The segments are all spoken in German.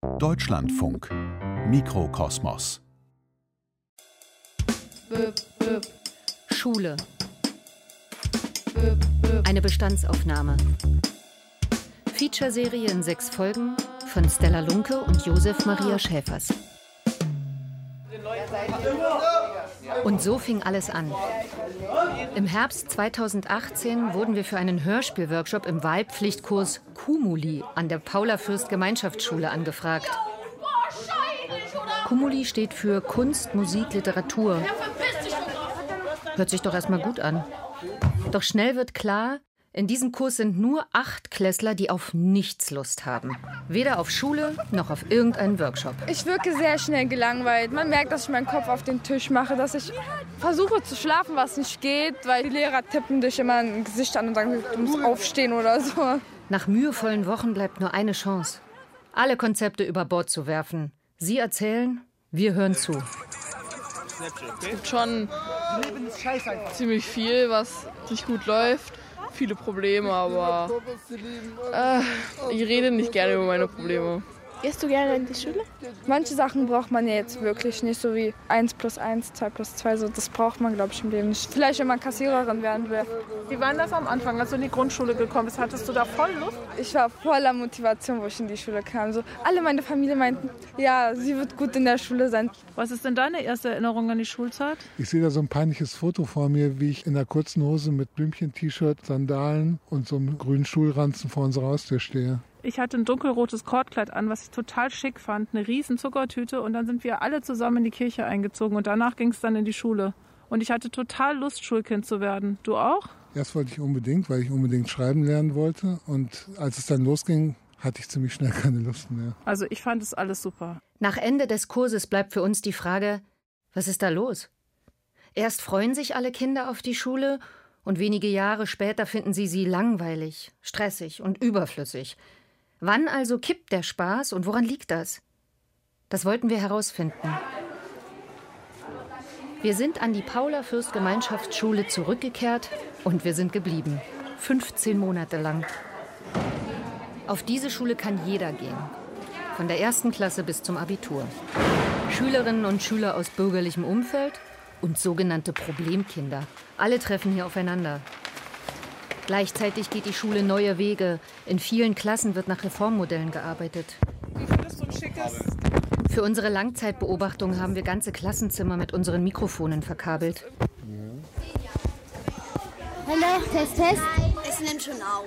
Deutschlandfunk Mikrokosmos Schule. Eine Bestandsaufnahme. Featureserie in sechs Folgen von Stella Lunke und Josef Maria Schäfers. Und so fing alles an. Im Herbst 2018 wurden wir für einen Hörspielworkshop im Wahlpflichtkurs Kumuli an der Paula Fürst Gemeinschaftsschule angefragt. Kumuli steht für Kunst, Musik, Literatur. Hört sich doch erstmal gut an. Doch schnell wird klar, in diesem Kurs sind nur acht Klässler, die auf nichts Lust haben. Weder auf Schule noch auf irgendeinen Workshop. Ich wirke sehr schnell gelangweilt. Man merkt, dass ich meinen Kopf auf den Tisch mache, dass ich versuche zu schlafen, was nicht geht, weil die Lehrer tippen dich immer ein Gesicht an und sagen, du musst aufstehen oder so. Nach mühevollen Wochen bleibt nur eine Chance. Alle Konzepte über Bord zu werfen. Sie erzählen, wir hören zu. Es gibt schon ziemlich viel, was nicht gut läuft. Viele Probleme, aber äh, ich rede nicht gerne über meine Probleme. Gehst du gerne in die Schule? Manche Sachen braucht man ja jetzt wirklich nicht, so wie 1 plus 1, 2 plus 2. So, das braucht man, glaube ich, im Leben nicht. Vielleicht, wenn man Kassiererin werden will. Wie war das am Anfang, als du in die Grundschule gekommen bist? Hattest du da voll Lust? Ich war voller Motivation, wo ich in die Schule kam. So, alle meine Familie meinten, ja, sie wird gut in der Schule sein. Was ist denn deine erste Erinnerung an die Schulzeit? Ich sehe da so ein peinliches Foto vor mir, wie ich in der kurzen Hose mit Blümchen-T-Shirt, Sandalen und so einem grünen Schulranzen vor unserer Haustür stehe. Ich hatte ein dunkelrotes Kordkleid an, was ich total schick fand, eine riesen Zuckertüte und dann sind wir alle zusammen in die Kirche eingezogen und danach ging es dann in die Schule. Und ich hatte total Lust, Schulkind zu werden. Du auch? Erst wollte ich unbedingt, weil ich unbedingt schreiben lernen wollte. Und als es dann losging, hatte ich ziemlich schnell keine Lust mehr. Also ich fand es alles super. Nach Ende des Kurses bleibt für uns die Frage, was ist da los? Erst freuen sich alle Kinder auf die Schule und wenige Jahre später finden sie sie langweilig, stressig und überflüssig. Wann also kippt der Spaß und woran liegt das? Das wollten wir herausfinden. Wir sind an die Paula Fürst Gemeinschaftsschule zurückgekehrt und wir sind geblieben. 15 Monate lang. Auf diese Schule kann jeder gehen. Von der ersten Klasse bis zum Abitur. Schülerinnen und Schüler aus bürgerlichem Umfeld und sogenannte Problemkinder. Alle treffen hier aufeinander. Gleichzeitig geht die Schule neue Wege. In vielen Klassen wird nach Reformmodellen gearbeitet. Wie findest du ein schickes? Für unsere Langzeitbeobachtung haben wir ganze Klassenzimmer mit unseren Mikrofonen verkabelt. Hallo, Test, Test. Es nimmt schon auf.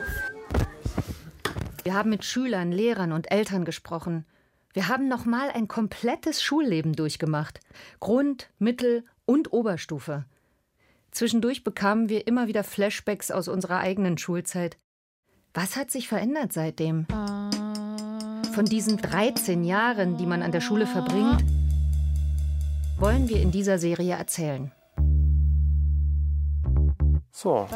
Wir haben mit Schülern, Lehrern und Eltern gesprochen. Wir haben nochmal ein komplettes Schulleben durchgemacht. Grund-, Mittel- und Oberstufe. Zwischendurch bekamen wir immer wieder Flashbacks aus unserer eigenen Schulzeit. Was hat sich verändert seitdem? Von diesen 13 Jahren, die man an der Schule verbringt, wollen wir in dieser Serie erzählen. So,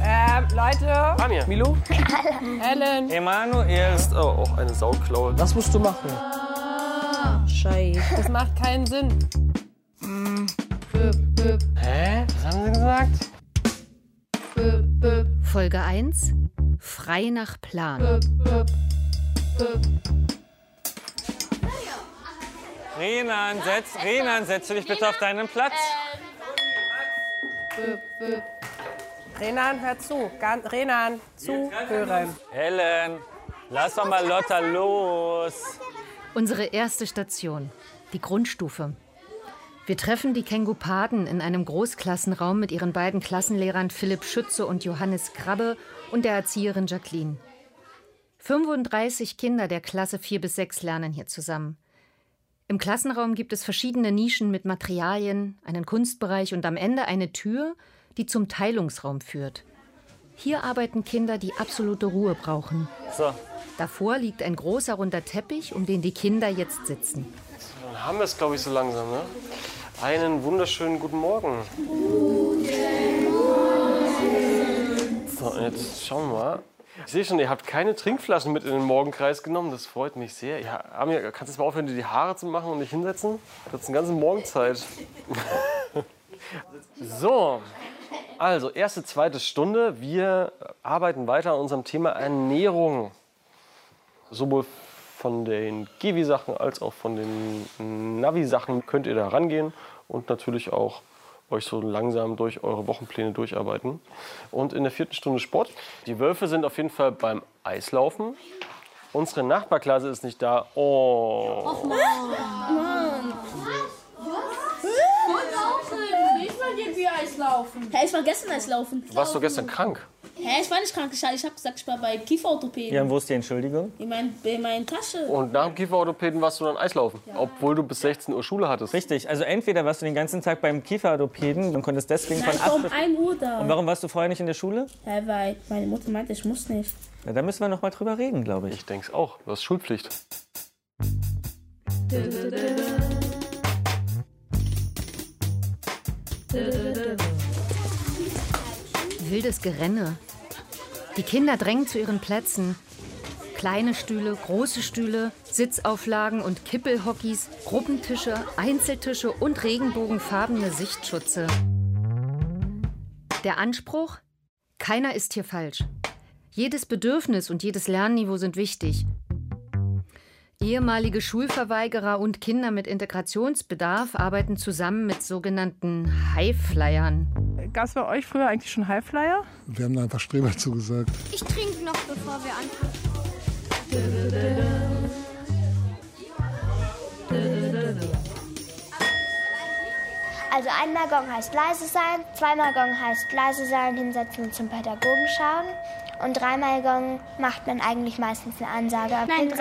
Ähm, Leute. Amir. Milo? Ellen. Emanuel ist oh, auch eine Sauklaue. Was musst du machen? Scheiße. Das macht keinen Sinn. Hä? Gesagt? Folge 1 Frei nach Plan. Renan, setz, Renan, setz dich bitte auf deinen Platz. Renan, hör zu. Gan Renan, zuhören. Helen, lass doch mal Lotta los. Unsere erste Station, die Grundstufe. Wir treffen die Kengupaden in einem Großklassenraum mit ihren beiden Klassenlehrern Philipp Schütze und Johannes Krabbe und der Erzieherin Jacqueline. 35 Kinder der Klasse 4 bis 6 lernen hier zusammen. Im Klassenraum gibt es verschiedene Nischen mit Materialien, einen Kunstbereich und am Ende eine Tür, die zum Teilungsraum führt. Hier arbeiten Kinder, die absolute Ruhe brauchen. So, Davor liegt ein großer runder Teppich, um den die Kinder jetzt sitzen. dann haben wir es, glaube ich, so langsam, ne? Einen wunderschönen guten Morgen. So, und jetzt schauen wir mal. Ich sehe schon, ihr habt keine Trinkflaschen mit in den Morgenkreis genommen. Das freut mich sehr. Ja, Amir, kannst du jetzt mal aufhören, dir die Haare zu machen und dich hinsetzen? Das ist eine ganze Morgenzeit. so, also erste, zweite Stunde. Wir arbeiten weiter an unserem Thema Ernährung. Sowohl von den Givi-Sachen als auch von den Navi-Sachen könnt ihr da rangehen und natürlich auch euch so langsam durch eure Wochenpläne durcharbeiten. Und in der vierten Stunde Sport. Die Wölfe sind auf jeden Fall beim Eislaufen. Unsere Nachbarklasse ist nicht da. Oh. Och Mann. Mann. Gehen wir Eislaufen. Hä, ich war gestern Eislaufen. Du warst doch gestern krank. Hä, ich war nicht krank. Ich habe gesagt, ich war bei Kieferorthopäden. Ja, und wo ist die Entschuldigung? In, mein, in meiner Tasche. Und nach dem Kieferorthopäden warst du dann Eislaufen, obwohl du bis 16 Uhr Schule hattest. Richtig, also entweder warst du den ganzen Tag beim Kieferorthopäden und konntest deswegen Nein, von ich war um 8 1 Uhr da. Und warum warst du vorher nicht in der Schule? Hä, weil meine Mutter meinte, ich muss nicht. Na, da müssen wir noch mal drüber reden, glaube ich. Ich denke es auch. Du hast Schulpflicht. Wildes Gerenne. Die Kinder drängen zu ihren Plätzen. Kleine Stühle, große Stühle, Sitzauflagen und Kippelhockeys, Gruppentische, Einzeltische und regenbogenfarbene Sichtschutze. Der Anspruch? Keiner ist hier falsch. Jedes Bedürfnis und jedes Lernniveau sind wichtig. Ehemalige Schulverweigerer und Kinder mit Integrationsbedarf arbeiten zusammen mit sogenannten Highflyern. Gab es bei euch früher eigentlich schon Highflyer? Wir haben da einfach Streber zugesagt. Ich trinke noch, bevor wir anfangen. Also einmal Gong heißt leise sein, zweimal Gong heißt leise sein, hinsetzen und zum Pädagogen schauen. Und dreimal Gong macht man eigentlich meistens eine Ansage. Nein, Hinsetzen,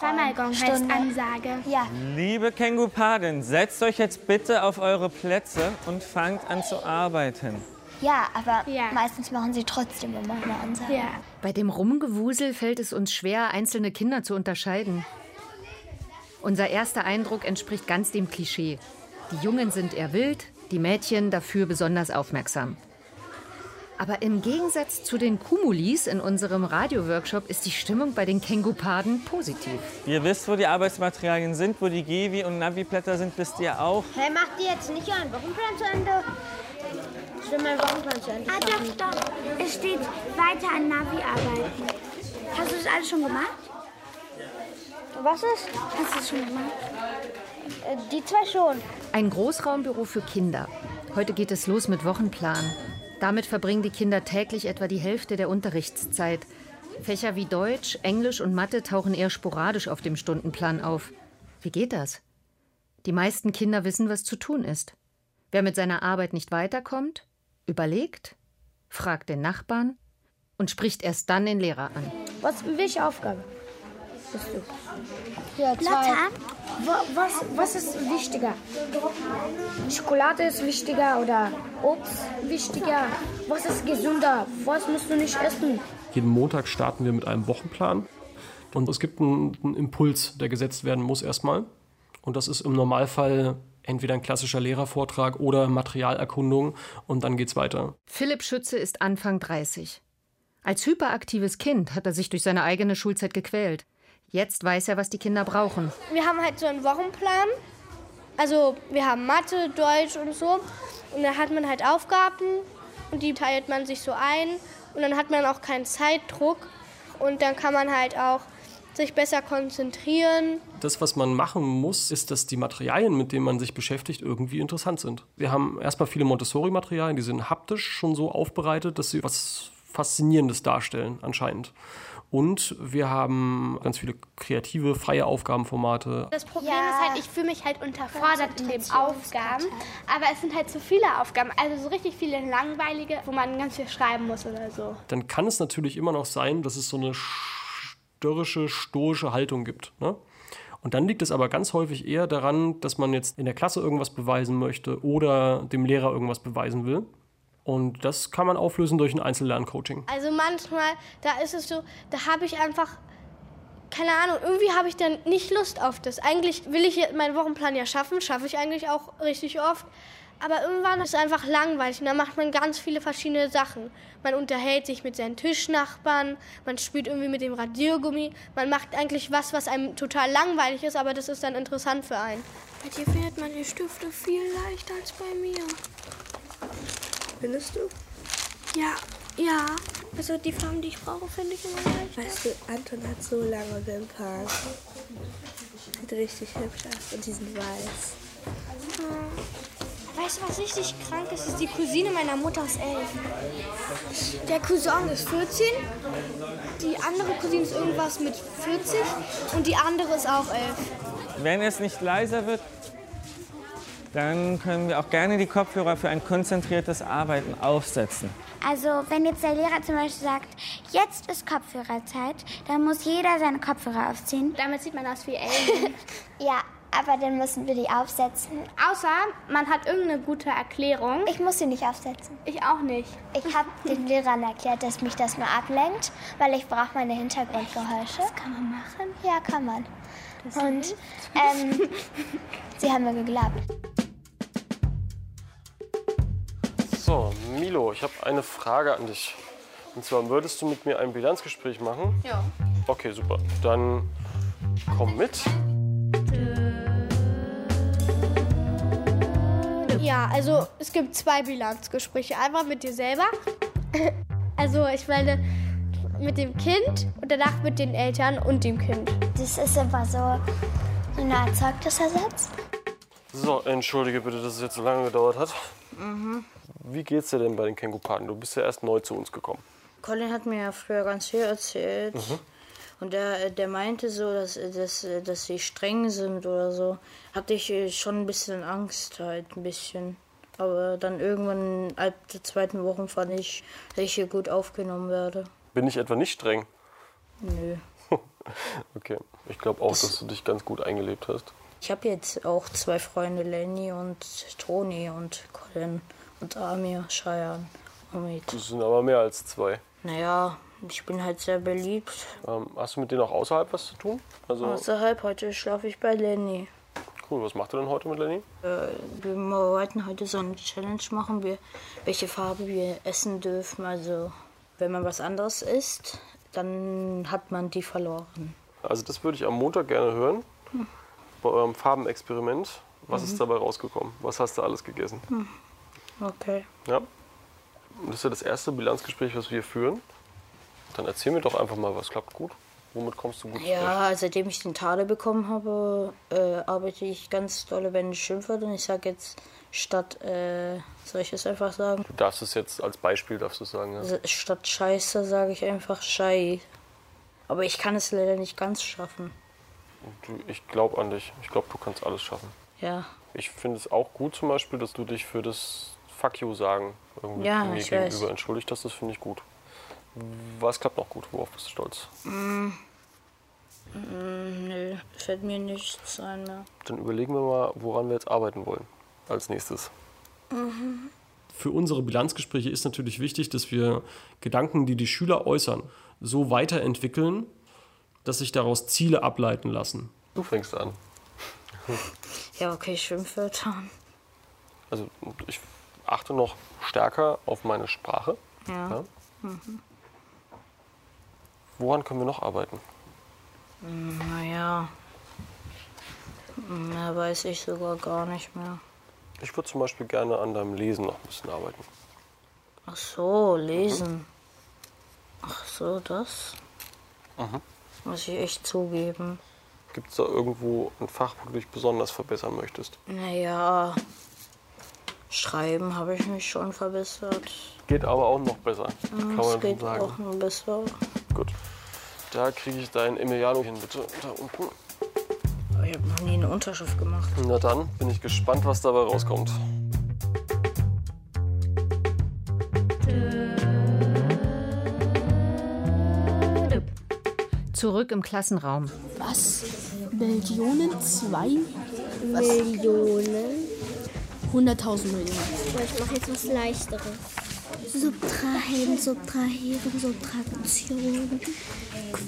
dreimal Gong, Gong heißt Stunde. Ansage. Ja. Liebe Kengupaden, setzt euch jetzt bitte auf eure Plätze und fangt an zu arbeiten. Ja, aber meistens machen sie trotzdem immer eine Ansage. Bei dem Rumgewusel fällt es uns schwer, einzelne Kinder zu unterscheiden. Unser erster Eindruck entspricht ganz dem Klischee. Die Jungen sind eher wild, die Mädchen dafür besonders aufmerksam. Aber im Gegensatz zu den Kumulis in unserem Radioworkshop ist die Stimmung bei den Kengupaden positiv. Ihr wisst, wo die Arbeitsmaterialien sind, wo die Gewi- und Navi-Blätter sind, wisst ihr auch. Hey, macht ihr jetzt nicht euren Wochenplan zu Ende? Ich will meinen Wochenplan zu Ende Ah, doch, doch. Es steht weiter an Navi arbeiten. Hast du das alles schon gemacht? Was ist? Hast du es schon gemacht? Äh, Die zwei schon. Ein Großraumbüro für Kinder. Heute geht es los mit Wochenplan. Damit verbringen die Kinder täglich etwa die Hälfte der Unterrichtszeit. Fächer wie Deutsch, Englisch und Mathe tauchen eher sporadisch auf dem Stundenplan auf. Wie geht das? Die meisten Kinder wissen, was zu tun ist. Wer mit seiner Arbeit nicht weiterkommt, überlegt, fragt den Nachbarn und spricht erst dann den Lehrer an. Was, welche Aufgabe bist du? Ja, wa- was, was ist wichtiger? Schokolade ist wichtiger oder Obst wichtiger? Was ist gesünder? Was musst du nicht essen? Jeden Montag starten wir mit einem Wochenplan. Und es gibt einen, einen Impuls, der gesetzt werden muss erstmal. Und das ist im Normalfall entweder ein klassischer Lehrervortrag oder Materialerkundung. Und dann geht's weiter. Philipp Schütze ist Anfang 30. Als hyperaktives Kind hat er sich durch seine eigene Schulzeit gequält. Jetzt weiß er, was die Kinder brauchen. Wir haben halt so einen Wochenplan. Also wir haben Mathe, Deutsch und so. Und dann hat man halt Aufgaben und die teilt man sich so ein. Und dann hat man auch keinen Zeitdruck. Und dann kann man halt auch sich besser konzentrieren. Das, was man machen muss, ist, dass die Materialien, mit denen man sich beschäftigt, irgendwie interessant sind. Wir haben erstmal viele Montessori-Materialien, die sind haptisch schon so aufbereitet, dass sie was Faszinierendes darstellen, anscheinend. Und wir haben ganz viele kreative, freie Aufgabenformate. Das Problem ist halt, ich fühle mich halt unterfordert in den Aufgaben. Aber es sind halt zu viele Aufgaben. Also so richtig viele langweilige, wo man ganz viel schreiben muss oder so. Dann kann es natürlich immer noch sein, dass es so eine störrische, stoische Haltung gibt. Ne? Und dann liegt es aber ganz häufig eher daran, dass man jetzt in der Klasse irgendwas beweisen möchte oder dem Lehrer irgendwas beweisen will. Und das kann man auflösen durch ein Einzellerncoaching. Also manchmal, da ist es so, da habe ich einfach, keine Ahnung, irgendwie habe ich dann nicht Lust auf das. Eigentlich will ich meinen Wochenplan ja schaffen, schaffe ich eigentlich auch richtig oft. Aber irgendwann ist es einfach langweilig und dann macht man ganz viele verschiedene Sachen. Man unterhält sich mit seinen Tischnachbarn, man spielt irgendwie mit dem Radiergummi, man macht eigentlich was, was einem total langweilig ist, aber das ist dann interessant für einen. Bei dir findet man die Stifte viel leichter als bei mir. Findest du? Ja, Ja, also die Farben, die ich brauche, finde ich immer gleich. Weißt du, Anton hat so lange Wimpern. Sieht richtig hübsch aus und die sind weiß. Weißt du, was richtig krank ist? Ist die Cousine meiner Mutter ist elf. Der Cousin ist 14, die andere Cousine ist irgendwas mit 40 und die andere ist auch elf. Wenn es nicht leiser wird, dann können wir auch gerne die Kopfhörer für ein konzentriertes Arbeiten aufsetzen. Also wenn jetzt der Lehrer zum Beispiel sagt, jetzt ist Kopfhörerzeit, dann muss jeder seine Kopfhörer aufziehen. Damit sieht man aus wie Alien. Ja, aber dann müssen wir die aufsetzen. Außer man hat irgendeine gute Erklärung. Ich muss sie nicht aufsetzen. Ich auch nicht. Ich habe den Lehrern erklärt, dass mich das nur ablenkt, weil ich brauche meine Hintergrundgeräusche. Das kann man machen. Ja, kann man. Und ähm, sie haben mir geglaubt. So, Milo, ich habe eine Frage an dich. Und zwar, würdest du mit mir ein Bilanzgespräch machen? Ja. Okay, super. Dann komm mit. Ja, also es gibt zwei Bilanzgespräche. Einmal mit dir selber. Also ich meine mit dem Kind und danach mit den Eltern und dem Kind. Das ist immer so eine Art Zeugnisersatz. So, entschuldige bitte, dass es jetzt so lange gedauert hat. Mhm. Wie geht's dir denn bei den Kängupaten? Du bist ja erst neu zu uns gekommen. Colin hat mir ja früher ganz viel erzählt. Mhm. Und der, der meinte so, dass, dass, dass sie streng sind oder so. Hatte ich äh, schon ein bisschen Angst halt, ein bisschen. Aber dann irgendwann ab der zweiten Woche fand ich, dass ich hier gut aufgenommen werde. Bin ich etwa nicht streng? Nö. Okay, ich glaube auch, dass du dich ganz gut eingelebt hast. Ich habe jetzt auch zwei Freunde, Lenny und Toni und Colin und Amir, Cheyenne, Omid. Das sind aber mehr als zwei. Naja, ich bin halt sehr beliebt. Ähm, hast du mit denen auch außerhalb was zu tun? Also, Außerhalb, heute schlafe ich bei Lenny. cool, was macht ihr denn heute mit Lenny? Äh, wir wollten heute so eine Challenge machen, wir, welche Farbe wir essen dürfen. Also, wenn man was anderes isst, dann hat man die verloren. Also das würde ich am Montag gerne hören. Hm. Bei eurem Farbenexperiment. Was Mhm. ist dabei rausgekommen? Was hast du alles gegessen? Hm. Okay. Ja. Das ist ja das erste Bilanzgespräch, was wir führen. Dann erzähl mir doch einfach mal, was klappt gut. Womit kommst du gut? Ja, seitdem ich den Tadel bekommen habe, äh, arbeite ich ganz dolle, wenn ich schimpfe. Und ich sage jetzt statt, äh, soll ich es einfach sagen? Du darfst es jetzt als Beispiel, darfst du sagen. Ja. Statt Scheiße sage ich einfach Schei. Aber ich kann es leider nicht ganz schaffen. Du, ich glaube an dich. Ich glaube, du kannst alles schaffen. Ja. Ich finde es auch gut zum Beispiel, dass du dich für das Fuck you sagen irgendwie Ja, mir gegenüber weiß. entschuldigt hast. Das finde ich gut. Was klappt noch gut? Worauf bist du stolz? Mm. Mm, nö, fällt mir nichts ein mehr. Dann überlegen wir mal, woran wir jetzt arbeiten wollen als nächstes. Mhm. Für unsere Bilanzgespräche ist natürlich wichtig, dass wir Gedanken, die die Schüler äußern, so weiterentwickeln, dass sich daraus Ziele ableiten lassen. Du fängst an. Ja, okay, Schimpfwörter. Also ich achte noch stärker auf meine Sprache. Ja. Ja. Mhm. Woran können wir noch arbeiten? Naja. Mehr weiß ich sogar gar nicht mehr. Ich würde zum Beispiel gerne an deinem Lesen noch ein bisschen arbeiten. Ach so, lesen. Ach so, das Mhm. muss ich echt zugeben. Gibt es da irgendwo ein Fach, wo du dich besonders verbessern möchtest? Naja, schreiben habe ich mich schon verbessert. Geht aber auch noch besser, kann man Es schon geht sagen. auch noch besser. Gut. Da kriege ich deinen Emiliano hin, bitte. Da unten. Aber ich habe noch nie eine Unterschrift gemacht. Na dann bin ich gespannt, was dabei rauskommt. Zurück im Klassenraum. Was? Millionen? Zwei? Millionen? 100.000 Millionen. Ich mache jetzt was Leichteres. Subtrahieren, subtrahieren, Subtraktion,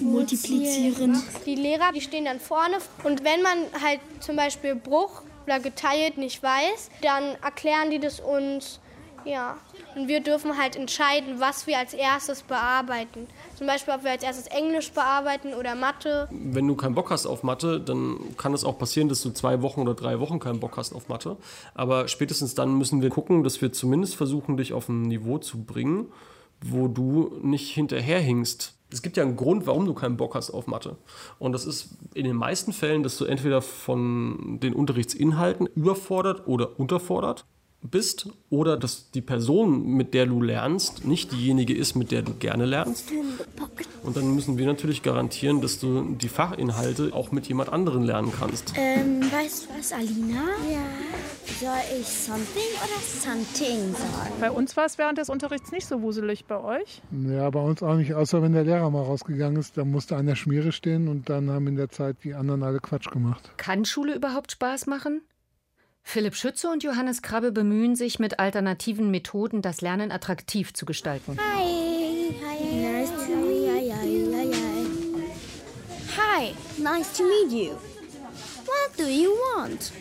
multiplizieren. Die Lehrer, die stehen dann vorne und wenn man halt zum Beispiel Bruch oder geteilt nicht weiß, dann erklären die das uns, ja. Und wir dürfen halt entscheiden, was wir als erstes bearbeiten. Zum Beispiel, ob wir als erstes Englisch bearbeiten oder Mathe. Wenn du keinen Bock hast auf Mathe, dann kann es auch passieren, dass du zwei Wochen oder drei Wochen keinen Bock hast auf Mathe. Aber spätestens dann müssen wir gucken, dass wir zumindest versuchen, dich auf ein Niveau zu bringen, wo du nicht hinterherhingst. Es gibt ja einen Grund, warum du keinen Bock hast auf Mathe. Und das ist in den meisten Fällen, dass du entweder von den Unterrichtsinhalten überfordert oder unterfordert bist oder dass die Person, mit der du lernst, nicht diejenige ist, mit der du gerne lernst. Und dann müssen wir natürlich garantieren, dass du die Fachinhalte auch mit jemand anderen lernen kannst. Ähm, weißt du was, Alina? Ja. Soll ich something oder something sagen? Bei uns war es während des Unterrichts nicht so wuselig. Bei euch? Ja, bei uns auch nicht, außer wenn der Lehrer mal rausgegangen ist. Da musste einer Schmiere stehen und dann haben in der Zeit die anderen alle Quatsch gemacht. Kann Schule überhaupt Spaß machen? Philipp Schütze und Johannes Krabbe bemühen sich mit alternativen Methoden, das Lernen attraktiv zu gestalten. Hi. Hi. Nice to meet you. Hi. Nice to meet you. What do you want?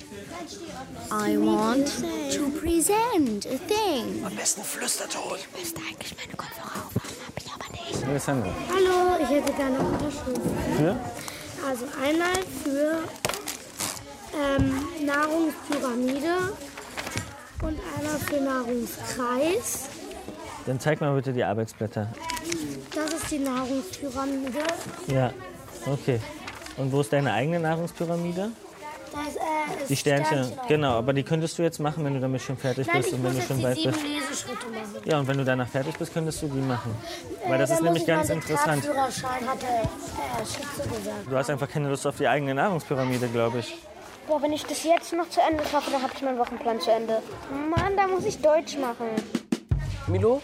I want to present a thing. Am besten Flüsterton. Ich müsste eigentlich meine Kopfhörer aufhaben, hab ich aber nicht. Alessandro. Hallo, ich hätte gerne Unterschrift. Ja? Also einmal für ähm, Nahrungspyramide und einmal für Nahrungskreis. Dann zeig mal bitte die Arbeitsblätter. Das ist die Nahrungspyramide. Ja, okay. Und wo ist deine eigene Nahrungspyramide? Das äh, Die Sternchen, genau, aber die könntest du jetzt machen, wenn du damit schon fertig Nein, bist ich und wenn du schon die weit bist. Leseschritte machen. Ja, und wenn du danach fertig bist, könntest du die machen. Weil das Äh, ist nämlich ganz interessant. Fahrführerschein hat der äh. Du hast einfach keine Lust auf die eigene Nahrungspyramide, glaube ich. Boah, wenn ich das jetzt noch zu Ende schaffe, dann habe ich meinen Wochenplan zu Ende. Mann, da muss ich Deutsch machen. Milo,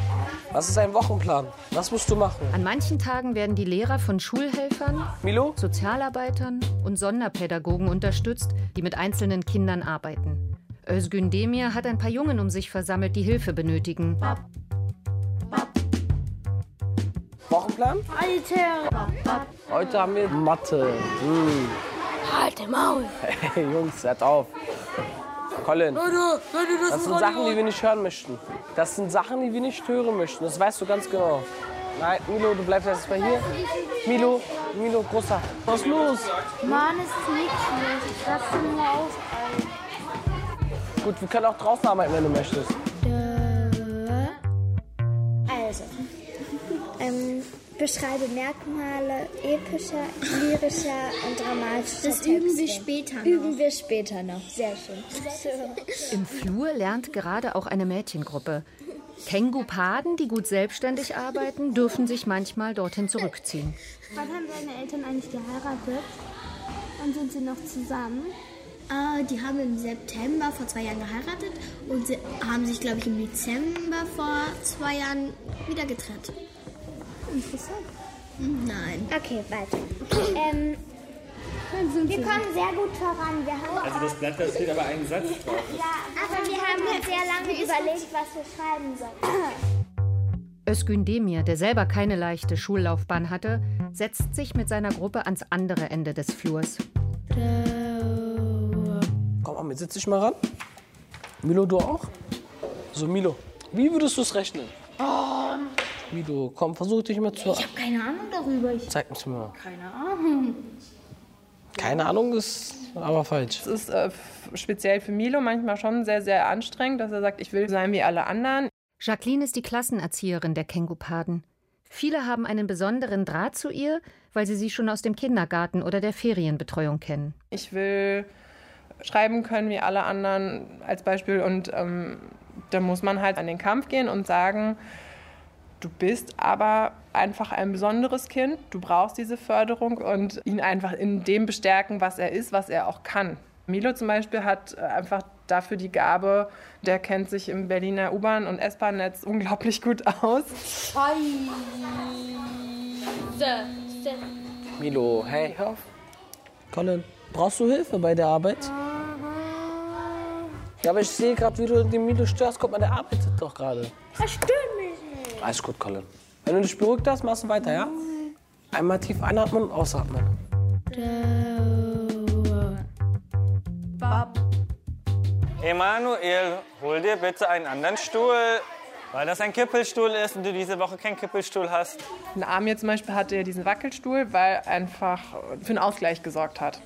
was ist dein Wochenplan? Was musst du machen? An manchen Tagen werden die Lehrer von Schulhelfern, Milo? Sozialarbeitern und Sonderpädagogen unterstützt, die mit einzelnen Kindern arbeiten. Özgün Demir hat ein paar Jungen um sich versammelt, die Hilfe benötigen. Wochenplan? Alter! Heute haben wir Mathe. Hm. Halt den Maul! Hey Jungs, hört auf. Colin, das, das ist sind Sachen, die wir nicht hören möchten. Das sind Sachen, die wir nicht hören möchten. Das weißt du ganz genau. Nein, Milo, du bleibst erst mal hier. Milo, Milo, großer. Was ist los? Mann, es ist nichts los. Ich lasse nur auf. Gut, wir können auch draußen arbeiten, wenn du möchtest. Also, ähm, beschreibe Merkmale epischer, lyrischer und dramatischer Das üben wir Texte. später noch. Üben wir später noch. Sehr schön. Im Flur lernt gerade auch eine Mädchengruppe. Kengupaden, die gut selbstständig arbeiten, dürfen sich manchmal dorthin zurückziehen. Wann haben deine Eltern eigentlich geheiratet? Wann sind sie noch zusammen? Äh, die haben im September vor zwei Jahren geheiratet und sie haben sich, glaube ich, im Dezember vor zwei Jahren wieder getrennt. Interessant. Nein. Okay, weiter. Ähm, wir kommen sehr gut voran. Wir haben Also das Blatt, da steht aber ein Satz drauf. ja, aber wir haben halt sehr lange überlegt, was wir schreiben sollen. Özgün Demir, der selber keine leichte Schullaufbahn hatte, setzt sich mit seiner Gruppe ans andere Ende des Flurs. Komm, Amit, setz dich mal ran. Milo, du auch? So, Milo, wie würdest du es rechnen? Milo, komm, versuch dich mal zu... Ich habe keine Ahnung darüber. Ich Zeig mir's mal. keine Ahnung. Keine Ahnung ist aber falsch. Es ist äh, speziell für Milo manchmal schon sehr, sehr anstrengend, dass er sagt, ich will sein wie alle anderen. Jacqueline ist die Klassenerzieherin der Kengupaden. Viele haben einen besonderen Draht zu ihr, weil sie sie schon aus dem Kindergarten oder der Ferienbetreuung kennen. Ich will schreiben können wie alle anderen als Beispiel und ähm, da muss man halt an den Kampf gehen und sagen, du bist aber einfach ein besonderes Kind, du brauchst diese Förderung und ihn einfach in dem bestärken, was er ist, was er auch kann. Milo zum Beispiel hat äh, einfach dafür die Gabe, der kennt sich im Berliner U-Bahn- und S-Bahn-Netz unglaublich gut aus. Milo, hey, hör auf. Colin, brauchst du Hilfe bei der Arbeit? Ja, aber ich sehe gerade, wie du den Milo störst. Guck mal, der arbeitet doch gerade. Mich nicht. Alles gut, Colin. Wenn du dich beruhigt hast, machst du weiter, ja? Einmal tief einatmen und ausatmen. Emanuel, hol dir bitte einen anderen Stuhl. Weil das ein Kippelstuhl ist und du diese Woche keinen Kippelstuhl hast. In Amir zum Beispiel hatte er diesen Wackelstuhl, weil er einfach für einen Ausgleich gesorgt hat.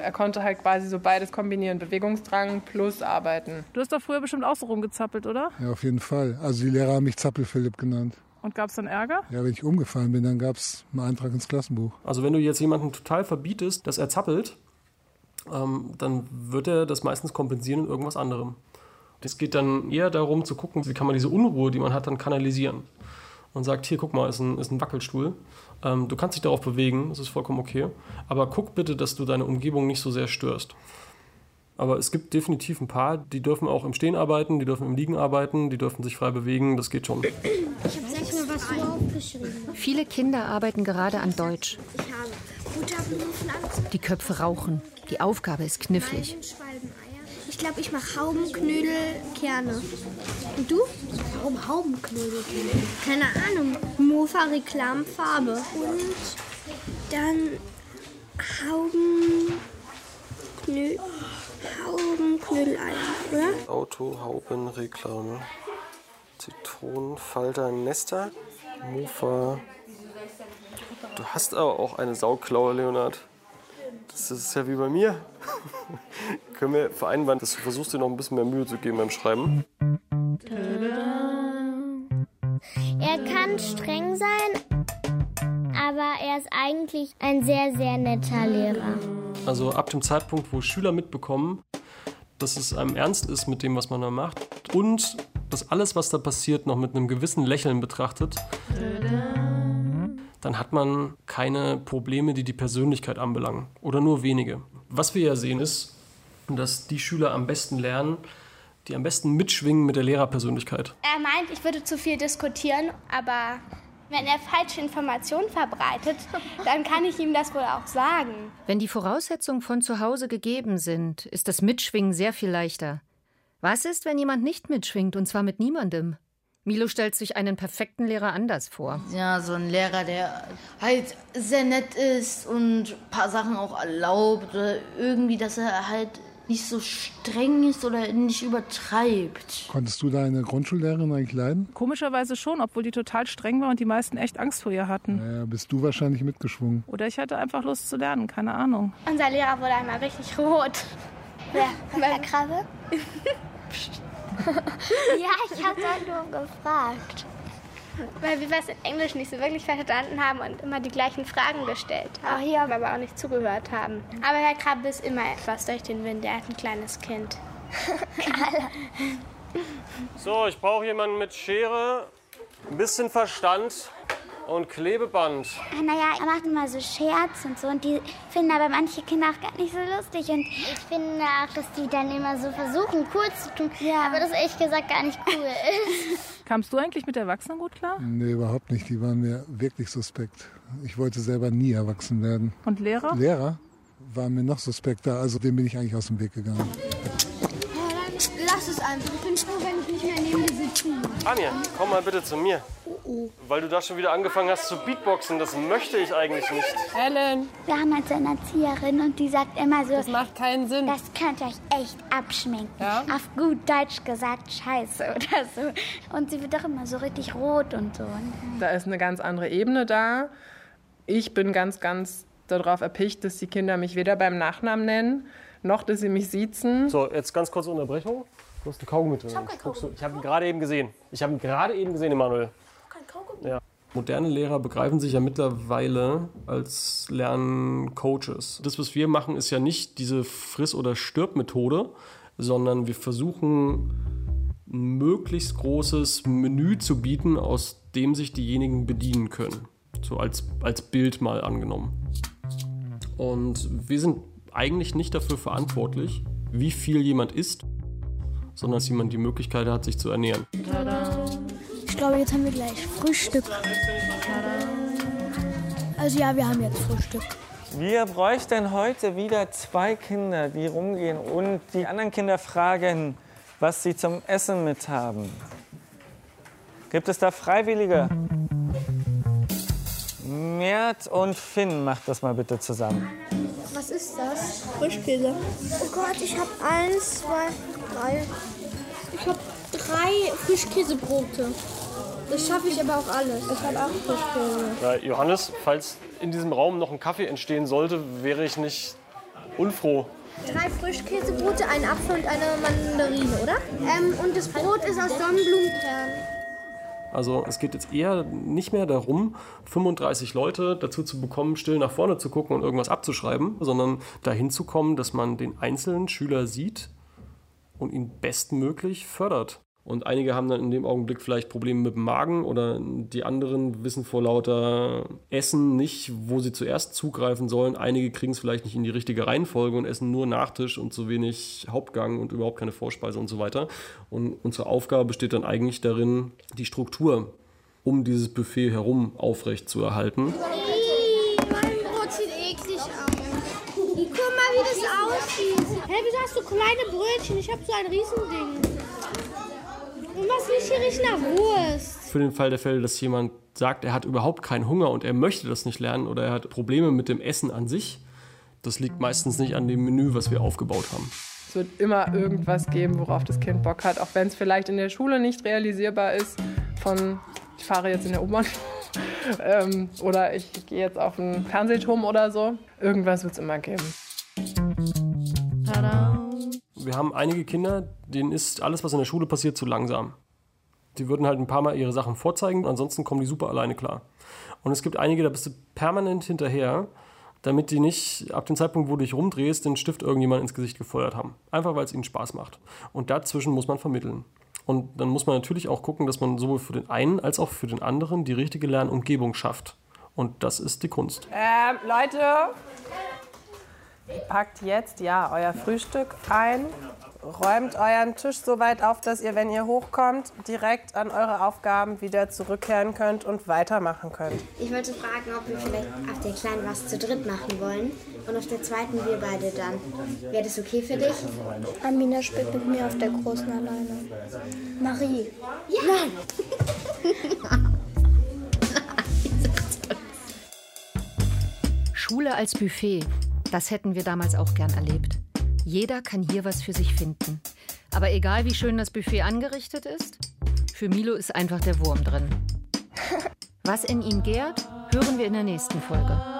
Er konnte halt quasi so beides kombinieren, Bewegungsdrang plus Arbeiten. Du hast doch früher bestimmt auch so rumgezappelt, oder? Ja, auf jeden Fall. Also die Lehrer haben mich Zappel-Philipp genannt. Und gab es dann Ärger? Ja, wenn ich umgefallen bin, dann gab es einen Eintrag ins Klassenbuch. Also wenn du jetzt jemanden total verbietest, dass er zappelt, ähm, dann wird er das meistens kompensieren in irgendwas anderem. Es geht dann eher darum zu gucken, wie kann man diese Unruhe, die man hat, dann kanalisieren. Und sagt, hier, guck mal, ist ein, ist ein Wackelstuhl. Ähm, du kannst dich darauf bewegen, das ist vollkommen okay. Aber guck bitte, dass du deine Umgebung nicht so sehr störst. Aber es gibt definitiv ein paar, die dürfen auch im Stehen arbeiten, die dürfen im Liegen arbeiten, die dürfen sich frei bewegen, das geht schon. Ich habe sechs mir was aufgeschrieben. Viele Kinder arbeiten gerade an Deutsch. Ich habe Butterblumenpflanze. Die Köpfe rauchen. Die Aufgabe ist knifflig. Ich glaube, ich mache Haubenknödel, Kerne. Und du? Warum Haubenknödel? Keine Ahnung. Mofa Reklamfarbe. Und dann Haubenknödel. Haubenknödeleier, oder? Autohaubenreklame. Zitronenfalter Nester. Mofa. Du hast aber auch eine Sauklaue, Leonard. Das ist ja wie bei mir. Können wir vereinbaren, dass du versuchst, dir noch ein bisschen mehr Mühe zu geben beim Schreiben? Er kann streng sein, aber er ist eigentlich ein sehr, sehr netter Lehrer. Also ab dem Zeitpunkt, wo Schüler mitbekommen, dass es einem ernst ist mit dem, was man da macht und dass alles, was da passiert, noch mit einem gewissen Lächeln betrachtet, dann hat man keine Probleme, die die Persönlichkeit anbelangen oder nur wenige. Was wir ja sehen ist, dass die Schüler am besten lernen, die am besten mitschwingen mit der Lehrerpersönlichkeit. Er meint, ich würde zu viel diskutieren, aber wenn er falsche Informationen verbreitet, dann kann ich ihm das wohl auch sagen. Wenn die Voraussetzungen von zu Hause gegeben sind, ist das Mitschwingen sehr viel leichter. Was ist, wenn jemand nicht mitschwingt und zwar mit niemandem? Milo stellt sich einen perfekten Lehrer anders vor. Ja, so ein Lehrer, der halt sehr nett ist und ein paar Sachen auch erlaubt. Oder irgendwie, dass er halt nicht so streng ist oder nicht übertreibt. Konntest du deine Grundschullehrerin eigentlich leiden? Komischerweise schon, obwohl die total streng war und die meisten echt Angst vor ihr hatten. Naja, bist du wahrscheinlich mitgeschwungen. Oder ich hatte einfach Lust zu lernen, keine Ahnung. Unser Lehrer wurde einmal richtig rot. Wer? Herr Krabbe? ja, ich habe da nur gefragt. Weil wir was in Englisch nicht so wirklich verstanden haben und immer die gleichen Fragen gestellt haben. Auch hier aber auch nicht zugehört haben. Aber Herr Krabbe ist immer etwas durch den Wind. Er hat ein kleines Kind. So, ich brauche jemanden mit Schere, ein bisschen Verstand und Klebeband. Naja, er macht immer so Scherz und so und die finden aber manche Kinder auch gar nicht so lustig und ich finde auch, dass die dann immer so versuchen, cool zu tun, ja. aber das ehrlich gesagt gar nicht cool ist. Kamst du eigentlich mit Erwachsenen gut klar? Nee, überhaupt nicht. Die waren mir wirklich suspekt. Ich wollte selber nie erwachsen werden. Und Lehrer? Lehrer waren mir noch suspekter, also dem bin ich eigentlich aus dem Weg gegangen. Es einfach. Ich bin froh, wenn ich nicht mehr neben dir sitzen muss. Anja, komm mal bitte zu mir. Weil du da schon wieder angefangen hast zu Beatboxen, das möchte ich eigentlich nicht. Ellen, Wir haben halt so eine Erzieherin und die sagt immer so, das macht keinen Sinn. das könnt ihr euch echt abschminken. Ja? Auf gut Deutsch gesagt, scheiße oder so. Und sie wird doch immer so richtig rot und so. Da ist eine ganz andere Ebene da. Ich bin ganz, ganz darauf erpicht, dass die Kinder mich weder beim Nachnamen nennen, noch dass sie mich siezen. So, jetzt ganz kurze Unterbrechung. Du hast einen Kaugummi drin. Guckst du- Ich habe ihn gerade eben gesehen. Ich habe ihn gerade eben gesehen, Emanuel. Ja. Moderne Lehrer begreifen sich ja mittlerweile als Lerncoaches. Das, was wir machen, ist ja nicht diese Friss- oder Stirb-Methode, sondern wir versuchen, ein möglichst großes Menü zu bieten, aus dem sich diejenigen bedienen können. So als, als Bild mal angenommen. Und wir sind eigentlich nicht dafür verantwortlich, wie viel jemand isst, sondern dass jemand die Möglichkeit hat, sich zu ernähren. Ich glaube, jetzt haben wir gleich Frühstück. Also ja, wir haben jetzt Frühstück. Wir bräuchten heute wieder zwei Kinder, die rumgehen und die anderen Kinder fragen, was sie zum Essen mit haben. Gibt es da Freiwillige? Mert und Finn, macht das mal bitte zusammen. Was ist das? Frischkäse. Oh Gott, ich habe eins, zwei, drei. Ich habe drei Frischkäsebrote. Das schaffe ich aber auch alles. Ich habe auch Frischkäse. Ja, Johannes, falls in diesem Raum noch ein Kaffee entstehen sollte, wäre ich nicht unfroh. Drei Frischkäsebrote, ein Apfel und eine Mandarine, oder? Ähm, und das Brot ist aus Sonnenblumenkern. Also es geht jetzt eher nicht mehr darum, 35 Leute dazu zu bekommen, still nach vorne zu gucken und irgendwas abzuschreiben, sondern dahin zu kommen, dass man den einzelnen Schüler sieht und ihn bestmöglich fördert. Und einige haben dann in dem Augenblick vielleicht Probleme mit dem Magen oder die anderen wissen vor lauter Essen nicht, wo sie zuerst zugreifen sollen. Einige kriegen es vielleicht nicht in die richtige Reihenfolge und essen nur Nachtisch und zu wenig Hauptgang und überhaupt keine Vorspeise und so weiter. Und unsere Aufgabe besteht dann eigentlich darin, die Struktur um dieses Buffet herum aufrecht zu erhalten. Hä, wieso hast du kleine Brötchen? Ich habe so ein Riesending. Und was nicht hier riecht nach Wurst? Für den Fall der Fälle, dass jemand sagt, er hat überhaupt keinen Hunger und er möchte das nicht lernen oder er hat Probleme mit dem Essen an sich, das liegt meistens nicht an dem Menü, was wir aufgebaut haben. Es wird immer irgendwas geben, worauf das Kind Bock hat, auch wenn es vielleicht in der Schule nicht realisierbar ist. Von ich fahre jetzt in der U-Bahn ähm, oder ich gehe jetzt auf einen Fernsehturm oder so. Irgendwas wird es immer geben. Wir haben einige Kinder, denen ist alles, was in der Schule passiert, zu langsam. Die würden halt ein paar Mal ihre Sachen vorzeigen, ansonsten kommen die super alleine klar. Und es gibt einige, da bist du permanent hinterher, damit die nicht ab dem Zeitpunkt, wo du dich rumdrehst, den Stift irgendjemand ins Gesicht gefeuert haben. Einfach weil es ihnen Spaß macht. Und dazwischen muss man vermitteln. Und dann muss man natürlich auch gucken, dass man sowohl für den einen als auch für den anderen die richtige Lernumgebung schafft. Und das ist die Kunst. Ähm, Leute, packt jetzt ja euer Frühstück ein. Räumt euren Tisch so weit auf, dass ihr, wenn ihr hochkommt, direkt an eure Aufgaben wieder zurückkehren könnt und weitermachen könnt. Ich wollte fragen, ob wir vielleicht auf der kleinen was zu dritt machen wollen und auf der zweiten wir beide dann. Wäre das okay für dich? Amina spielt mit mir auf der großen alleine. Marie. Ja. Nein. Schule als Buffet, das hätten wir damals auch gern erlebt. Jeder kann hier was für sich finden. Aber egal wie schön das Buffet angerichtet ist, für Milo ist einfach der Wurm drin. Was in ihm gärt, hören wir in der nächsten Folge.